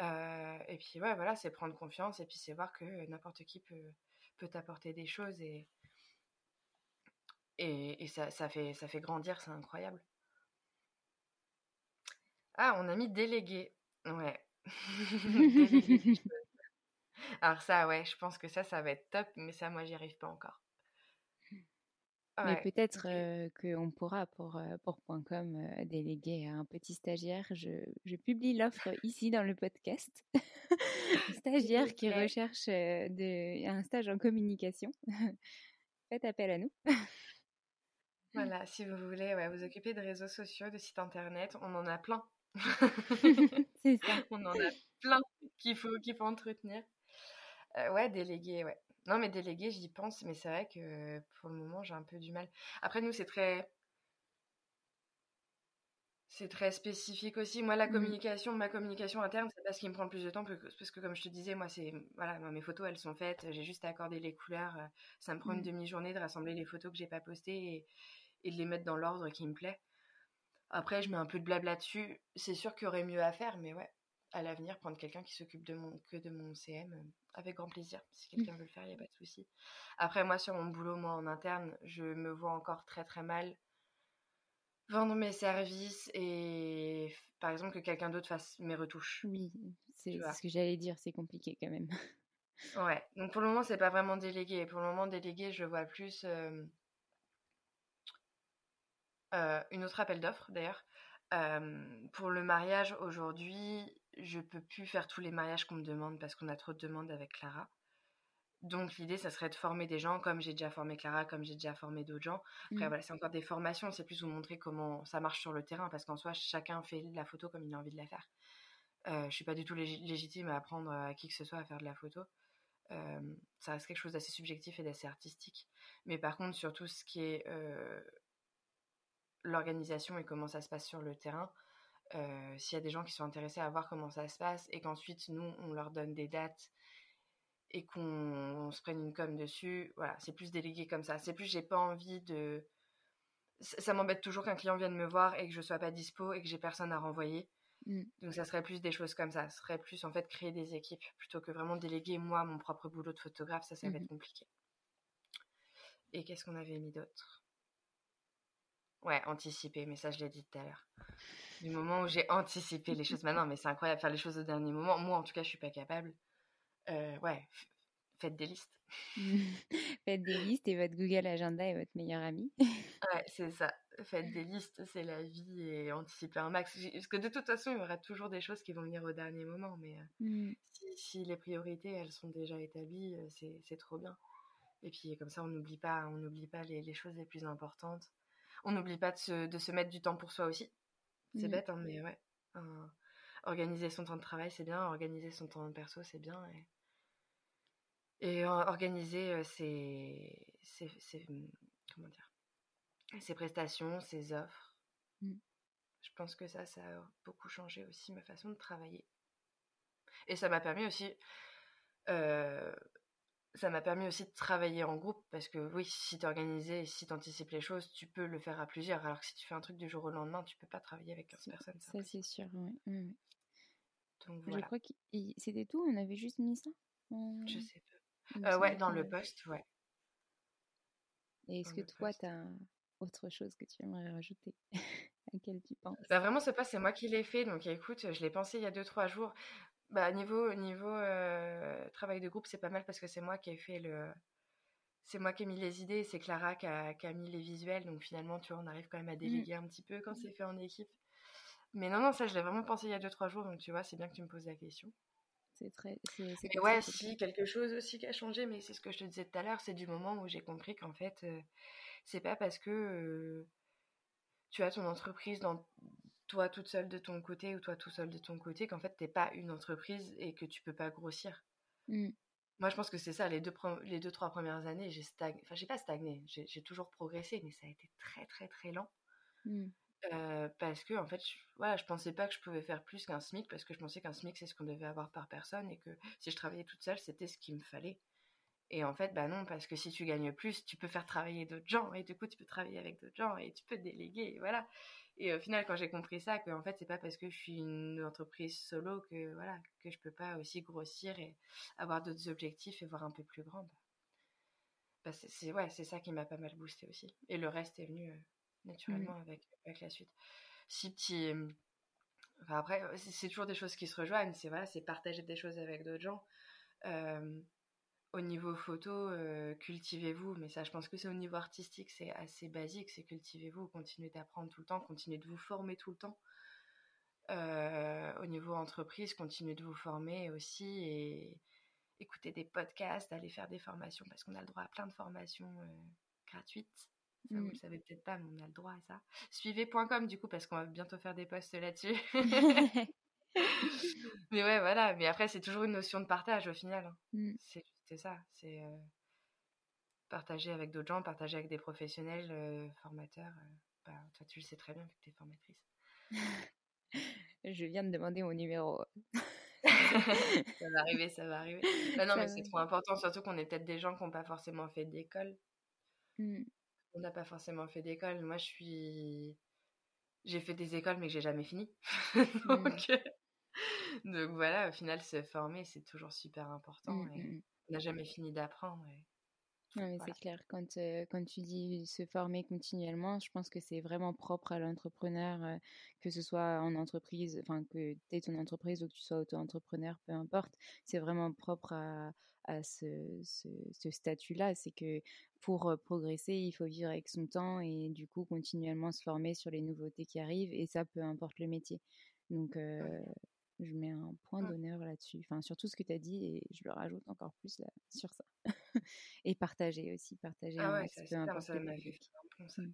B: Euh, et puis, ouais, voilà, c'est prendre confiance et puis c'est voir que n'importe qui peut, peut t'apporter des choses et, et, et ça, ça, fait, ça fait grandir, c'est incroyable. Ah, on a mis délégué. Ouais, Alors ça, ouais, je pense que ça, ça va être top, mais ça, moi, j'y arrive pas encore.
A: mais peut-être qu'on pourra pour, pour .com déléguer à un petit stagiaire. Je, je publie l'offre ici dans le podcast. stagiaire qui recherche de, un stage en communication. Faites appel à nous.
B: voilà, si vous voulez ouais, vous occuper de réseaux sociaux, de sites internet, on en a plein.
A: c'est ça.
B: On en a plein qu'il faut, qu'il faut entretenir. Euh, ouais, délégué, ouais. Non, mais délégué, j'y pense, mais c'est vrai que pour le moment, j'ai un peu du mal. Après, nous, c'est très. C'est très spécifique aussi. Moi, la mmh. communication, ma communication interne, c'est pas ce qui me prend le plus de temps, parce que, comme je te disais, moi, c'est. Voilà, mes photos, elles sont faites, j'ai juste à accorder les couleurs. Euh, ça me prend une mmh. demi-journée de rassembler les photos que j'ai pas postées et de les mettre dans l'ordre qui me plaît. Après, je mets un peu de blabla dessus. C'est sûr qu'il y aurait mieux à faire, mais ouais, à l'avenir, prendre quelqu'un qui s'occupe de mon, que de mon CM, euh, avec grand plaisir. Si quelqu'un mmh. veut le faire, il n'y a pas de souci. Après, moi, sur mon boulot, moi, en interne, je me vois encore très très mal vendre mes services et, par exemple, que quelqu'un d'autre fasse mes retouches.
A: Oui, c'est ce que j'allais dire, c'est compliqué quand même.
B: Ouais, donc pour le moment, c'est pas vraiment délégué. Pour le moment, délégué, je vois plus. Euh, une autre appel d'offres d'ailleurs. pour le mariage aujourd'hui, je peux plus faire tous les mariages qu'on me demande parce qu'on a trop de demandes avec Clara. Donc l'idée, ça serait de former des gens comme j'ai déjà formé Clara, comme j'ai déjà formé d'autres gens. Après, mmh. voilà, c'est encore des formations, c'est plus vous montrer comment ça marche sur le terrain parce qu'en soi, chacun fait la photo comme il a envie de la faire. Euh, je suis pas du tout légitime à apprendre à qui que ce soit à faire de la photo. ça reste quelque chose d'assez subjectif et d'assez artistique. Mais par contre, sur tout ce qui est l'organisation et comment ça se passe sur le terrain, s'il y a des gens qui sont intéressés à voir comment ça se passe et qu'ensuite nous on leur donne des dates et qu'on se prenne une com dessus, voilà, c'est plus délégué comme ça. C'est plus j'ai pas envie de ça, m'embête toujours qu'un client vienne me voir et que je sois pas dispo et que j'ai personne à renvoyer. Mmh. Donc ça serait plus des choses comme ça, ça serait plus en fait créer des équipes plutôt que vraiment déléguer moi mon propre boulot de photographe, ça ça va mmh être compliqué. Et qu'est-ce qu'on avait mis d'autre? Ouais, anticiper, mais ça je l'ai dit tout à l'heure. Du moment où j'ai anticipé les choses, maintenant, mais c'est incroyable faire les choses au dernier moment. Moi en tout cas je suis pas capable. Euh, ouais, faites des listes.
A: faites des listes et votre Google Agenda est votre meilleur ami.
B: ouais, c'est ça. Faites des listes, c'est la vie et anticipez un max. Parce que de toute façon, il y aura toujours des choses qui vont venir au dernier moment. Mais euh, mmh. si, les priorités, elles sont déjà établies, euh, c'est trop bien. Et puis comme ça, on n'oublie pas, on n'oublie pas les, les, choses les plus importantes. On n'oublie pas de se, de se, mettre du temps pour soi aussi. C'est mmh. bête, hein, mais ouais. organiser son temps de travail, c'est bien. Organiser son temps de perso, c'est bien. Et et organiser ses, mmh, comment dire, ses prestations, ses offres. Mmh. Je pense que ça, ça a beaucoup changé aussi ma façon de travailler. Et ça m'a permis aussi, ça m'a permis aussi de travailler en groupe parce que oui, si tu organisé et si tu anticipes les choses, tu peux le faire à plusieurs. Alors que si tu fais un truc du jour au lendemain, tu peux pas travailler avec 15 personnes.
A: Ça, c'est sûr, oui. Donc, voilà. Je crois que c'était tout, on avait juste mis ça.
B: Je sais pas. Euh, ouais, dans le poste, ouais.
A: Et est-ce que toi, tu as autre chose que tu aimerais rajouter? À quel tu penses?
B: Bah, Vraiment, ce poste, c'est moi qui l'ai fait. Donc écoute, je l'ai pensé il y a 2-3 jours. Bah, niveau niveau euh, travail de groupe, c'est pas mal parce que c'est moi qui ai fait le. C'est moi qui ai mis les idées, c'est Clara qui a, qui a, mis les visuels. Donc finalement, tu vois, on arrive quand même à mmh. déléguer un petit peu quand mmh. c'est fait en équipe. Mais non, non, ça, je l'ai vraiment pensé il y a 2-3 jours. Donc tu vois, c'est bien que tu me poses la question.
A: C'est très.
B: Mais ouais, si, quelque chose aussi qui a changé, mais c'est ce que je te disais tout à l'heure, c'est du moment où j'ai compris qu'en fait, euh, c'est pas parce que euh, tu as ton entreprise dans toi toute seule de ton côté ou toi tout seul de ton côté qu'en fait t'es pas une entreprise et que tu peux pas grossir. Mmh. Moi, je pense que c'est ça. Les deux, les deux, trois premières années, j'ai stagné. Enfin, j'ai pas stagné. J'ai toujours progressé, mais ça a été très, très, très lent. Mmh parce que en fait, je, voilà, je pensais pas que je pouvais faire plus qu'un SMIC parce que je pensais qu'un SMIC c'est ce qu'on devait avoir par personne et que si je travaillais toute seule, c'était ce qu'il me fallait. Et en fait, bah non, parce que si tu gagnes plus, tu peux faire travailler d'autres gens et du coup, tu peux travailler avec d'autres gens et tu peux déléguer, et voilà. Et au final, quand j'ai compris ça, que en fait, c'est pas parce que je suis une entreprise solo que voilà que je peux pas aussi grossir et avoir d'autres objectifs et voir un peu plus grand. Bah, c'est ouais, c'est ça qui m'a pas mal boosté aussi. Et le reste est venu Mmh. naturellement avec, avec la suite. Si petit. Enfin, après, c'est toujours des choses qui se rejoignent. C'est voilà, c'est partager des choses avec d'autres gens. Au niveau photo, cultivez-vous. Mais ça, je pense que c'est au niveau artistique, c'est assez basique. C'est cultivez-vous, continuez d'apprendre tout le temps, continuez de vous former tout le temps. au niveau entreprise, continuez de vous former aussi et écouter des podcasts, aller faire des formations parce qu'on a le droit à plein de formations gratuites. Ça, vous le savez peut-être pas, mais on a le droit à ça. Suivez.com du coup, parce qu'on va bientôt faire des posts là-dessus. mais ouais, voilà. Mais après, c'est toujours une notion de partage au final. Hein. C'est ça. C'est euh, partager avec d'autres gens, partager avec des professionnels, euh, formateurs. Euh, bah, toi, tu le sais très bien vu que tu es formatrice.
A: Je viens de demander mon numéro.
B: ça va arriver, ça va arriver. Bah non, mais c'est trop important, surtout qu'on est peut-être des gens qui n'ont pas forcément fait d'école. Mmh on n'a pas forcément fait d'école. Moi, je suis. J'ai fait des écoles, mais que j'ai jamais fini. Mmh. Euh, donc, voilà, au final, se former, c'est toujours super important. Et mmh, on n'a jamais fini d'apprendre.
A: c'est clair. Quand, euh, quand tu dis se former continuellement, je pense que c'est vraiment propre à l'entrepreneur, euh, que ce soit en entreprise, enfin que tu aies ton entreprise ou que tu sois auto-entrepreneur, peu importe. C'est vraiment propre à, à ce, ce, statut-là. C'est que pour progresser, il faut vivre avec son temps et du coup continuellement se former sur les nouveautés qui arrivent et ça, peu importe le métier. Donc, je mets un point d'honneur là-dessus. Enfin, sur tout ce que tu as dit et je le rajoute encore plus là, sur ça. et partager aussi, partager
B: ah ouais, ça mmh.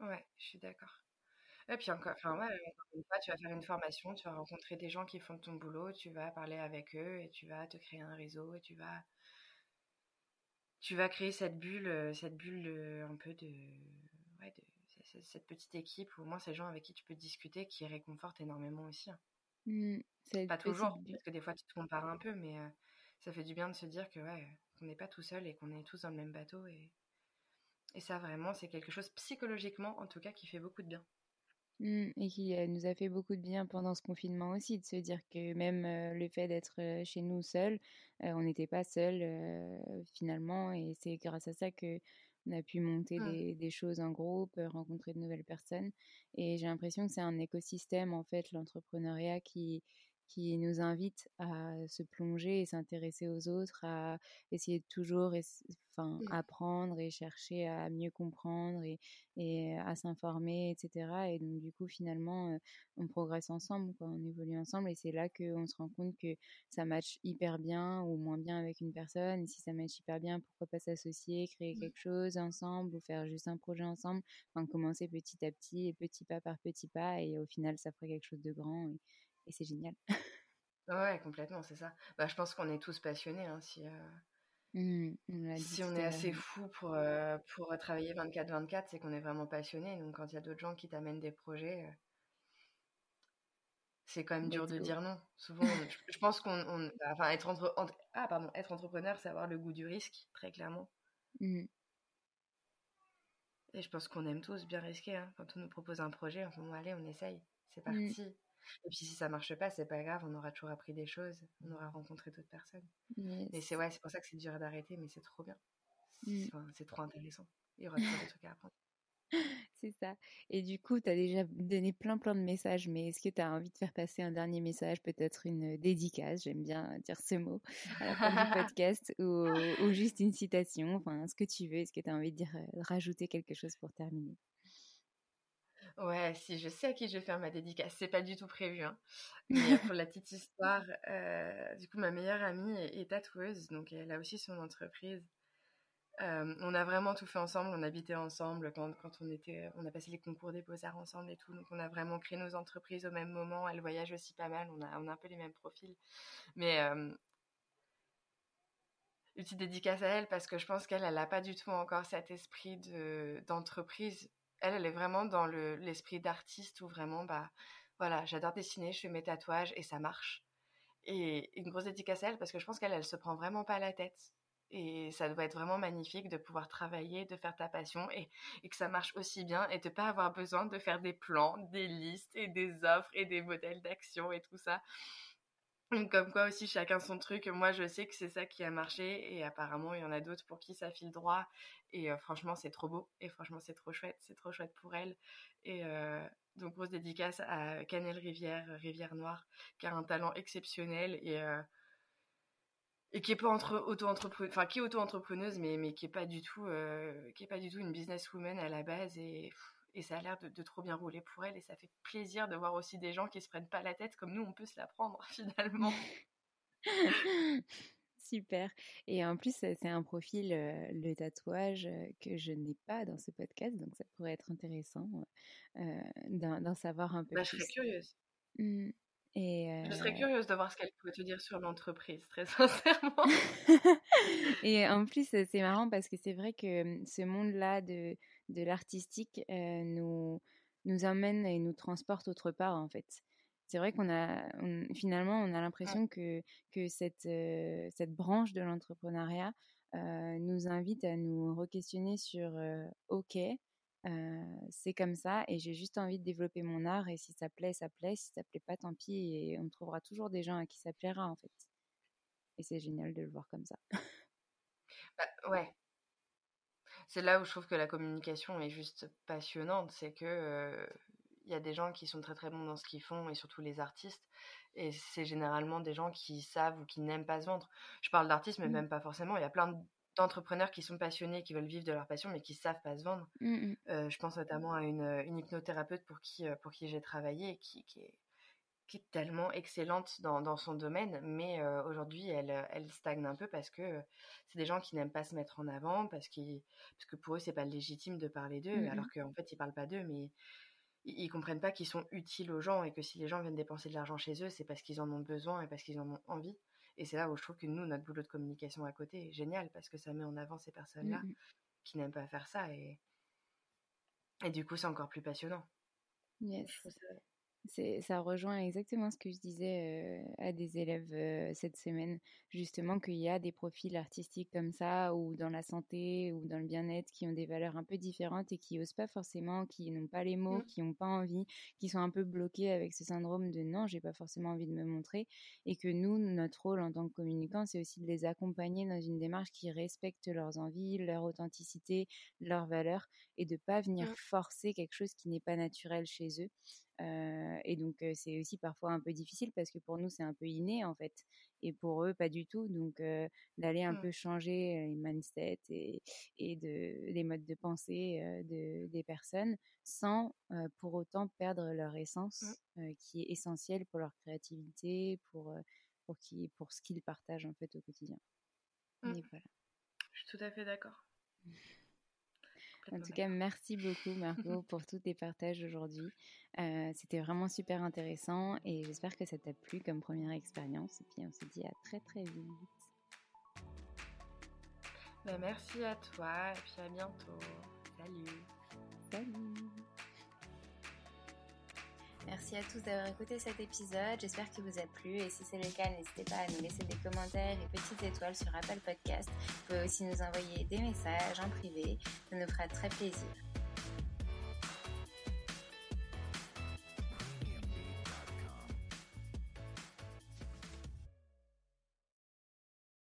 B: Ouais, je suis d'accord. Et puis encore, enfin ouais, une fois, tu vas faire une formation, tu vas rencontrer des gens qui font ton boulot, tu vas parler avec eux et tu vas te créer un réseau et tu vas, tu vas créer cette bulle, cette bulle un peu de, ouais, cette petite équipe ou au moins ces gens avec qui tu peux discuter qui réconfortent énormément aussi. Hein.
A: Mmh,
B: pas toujours, parce que des fois tu te compares un peu, mais ça fait du bien de se dire que ouais, qu'on n'est pas tout seul et qu'on est tous dans le même bateau. Et, et ça, vraiment, c'est quelque chose psychologiquement, en tout cas, qui fait beaucoup de bien.
A: Mmh, et qui nous a fait beaucoup de bien pendant ce confinement aussi, de se dire que même le fait d'être chez nous seuls, on n'était pas seuls finalement, et c'est grâce à ça que on a pu monter
B: mmh.
A: des, des, choses en groupe, rencontrer de nouvelles personnes. Et j'ai l'impression que c'est un écosystème, en fait, l'entrepreneuriat qui, qui nous invite à se plonger et s'intéresser aux autres, à essayer de toujours enfin, mmh. apprendre et chercher à mieux comprendre et, et à s'informer, etc. Et donc, du coup, finalement, on progresse ensemble, quoi, on évolue ensemble. Et c'est là qu'on se rend compte que ça match hyper bien ou moins bien avec une personne. Et si ça match hyper bien, pourquoi pas s'associer, créer mmh. quelque chose ensemble ou faire juste un projet ensemble. Enfin, commencer petit à petit et petit pas par petit pas. Et au final, ça fera quelque chose de grand. Et, et c'est génial.
B: ouais, complètement, c'est ça. Bah, je pense qu'on est tous passionnés. Hein, si, euh,
A: mmh,
B: si on est assez fou pour, euh, pour travailler 24-24, c'est qu'on est vraiment passionné. Donc quand il y a d'autres gens qui t'amènent des projets, euh, c'est quand même dur de dire non. Souvent, je, pense qu'on. Bah, enfin, être, entre, ah, pardon, être entrepreneur, c'est avoir le goût du risque, très clairement.
A: Mmh.
B: Et je pense qu'on aime tous bien risquer. Hein. Quand on nous propose un projet, on dit allez, on essaye. C'est mmh. Et puis si ça marche pas, c'est pas grave, on aura toujours appris des choses, on aura rencontré d'autres personnes. Et c'est ouais, c'est pour ça que c'est dur d'arrêter, mais c'est trop bien. Mmh. C'est trop intéressant. Il y aura toujours des trucs à apprendre.
A: C'est ça. Et du coup, tu as déjà donné plein plein de messages, mais est-ce que tu as envie de faire passer un dernier message, peut-être une dédicace, j'aime bien dire ce mot, à la fin du podcast, ou, ou, juste une citation, enfin ce que tu veux, est-ce que tu as envie de, dire, de rajouter quelque chose pour terminer?
B: Ouais, si je sais à qui je vais faire ma dédicace, c'est pas du tout prévu. Hein. Mais pour la petite histoire, euh, du coup, ma meilleure amie est, tatoueuse, donc elle a aussi son entreprise. Euh, on a vraiment tout fait ensemble, on habitait ensemble quand, quand on était, on a passé les concours des beaux-arts ensemble et tout, donc on a vraiment créé nos entreprises au même moment. Elle voyage aussi pas mal, on a, on a un peu les mêmes profils. Mais euh, une petite dédicace à elle parce que je pense qu'elle, elle n'a pas du tout encore cet esprit de, d'entreprise elle, elle est vraiment dans l'esprit d'artiste où vraiment, bah, voilà, j'adore dessiner, je fais mes tatouages et ça marche. Et une grosse dédicace à elle parce que je pense qu'elle, elle se prend vraiment pas la tête. Et ça doit être vraiment magnifique de pouvoir travailler, de faire ta passion et, et que ça marche aussi bien et de pas avoir besoin de faire des plans, des listes et des offres et des modèles d'action et tout ça. Comme quoi aussi chacun son truc. Moi je sais que c'est ça qui a marché et apparemment il y en a d'autres pour qui ça file droit. Et euh, franchement c'est trop beau et franchement c'est trop chouette. C'est trop chouette pour elle. Et euh, donc grosse dédicace à Canel Rivière, Rivière Noire, qui a un talent exceptionnel et, euh, et qui est pas entre auto-entrepreneuse, enfin qui est auto-entrepreneuse mais, mais qui est pas du tout qui est pas du tout une businesswoman à la base et et ça a l'air de, trop bien rouler pour elle et ça fait plaisir de voir aussi des gens qui se prennent pas la tête comme nous on peut se la prendre finalement.
A: Super. Et en plus, c'est un profil, euh, le tatouage, euh, que je n'ai pas dans ce podcast, donc ça pourrait être intéressant euh, d'en savoir un peu
B: bah, plus. Je serais curieuse.
A: Mmh.
B: Et Je serais curieuse de voir ce qu'elle pourrait te dire sur l'entreprise, très sincèrement.
A: et en plus, c'est marrant parce que c'est vrai que mmh, ce monde-là de, de l'artistique nous, nous amène et nous transporte autre part, en fait. C'est vrai qu'on a, finalement, on a l'impression que, que cette, cette branche de l'entrepreneuriat nous invite à nous re-questionner sur OK, c'est comme ça et j'ai juste envie de développer mon art et si ça plaît, ça plaît, si ça plaît pas, tant pis et on trouvera toujours des gens à qui ça plaira en fait. Et c'est génial de le voir comme ça.
B: Bah, ouais. C'est là où je trouve que la communication est juste passionnante, c'est que il y a des gens qui sont très très bons dans ce qu'ils font et surtout les artistes et c'est généralement des gens qui savent ou qui n'aiment pas se vendre. Je parle d'artistes mais mmh. même pas forcément, il y a plein de d'entrepreneurs qui sont passionnés, qui veulent vivre de leur passion, mais qui savent pas se vendre.
A: Mmh.
B: Euh, je pense notamment à une, une hypnothérapeute pour qui, pour qui j'ai travaillé, qui, qui, est, qui est tellement excellente dans, dans son domaine, mais euh, aujourd'hui, elle, elle stagne un peu parce que c'est des gens qui n'aiment pas se mettre en avant, parce, parce que pour eux, c'est pas légitime de parler d'eux, mmh, alors qu'en fait, ils parlent pas d'eux, mais ils, ils comprennent pas qu'ils sont utiles aux gens et que si les gens viennent dépenser de l'argent chez eux, c'est parce qu'ils en ont besoin et parce qu'ils en ont envie. Et c'est là où je trouve que nous, notre boulot de communication à côté est génial parce que ça met en avant ces personnes-là mmh qui n'aiment pas faire ça. Et, Et du coup, c'est encore plus passionnant.
A: Yes. C'est, ça rejoint exactement ce que je disais à des élèves cette semaine, justement qu'il y a des profils artistiques comme ça, ou dans la santé, ou dans le bien-être, qui ont des valeurs un peu différentes et qui osent pas forcément, qui n'ont pas les mots, mmh. qui n'ont pas envie, qui sont un peu bloqués avec ce syndrome de non, j'ai pas forcément envie de me montrer, et que nous, notre rôle en tant que communicants, c'est aussi de les accompagner dans une démarche qui respecte leurs envies, leur authenticité, leurs valeurs, et de pas venir mmh. forcer quelque chose qui n'est pas naturel chez eux et donc c'est aussi parfois un peu difficile parce que pour nous c'est un peu inné en fait et pour eux pas du tout. Donc d'aller un mmh. peu changer les mindsets et, et de, les modes de pensée de, des personnes sans pour autant perdre leur essence mmh. qui est essentielle pour leur créativité, pour, pour, qui, pour ce qu'ils partagent en fait au quotidien.
B: Mmh. voilà. Je suis tout à fait d'accord.
A: En tout cas, merci beaucoup Margot pour tous tes partages aujourd'hui. Euh, c'était vraiment super intéressant et j'espère que ça t'a plu comme première expérience. Et puis on se dit à très très vite.
B: Bah, merci à toi et puis à bientôt. Salut.
A: Salut.
C: Merci à tous d'avoir écouté cet épisode. J'espère qu'il vous a plu. Et si c'est le cas, n'hésitez pas à nous laisser des commentaires et petites étoiles sur Apple Podcast. Vous pouvez aussi nous envoyer des messages en privé. Ça nous fera très plaisir.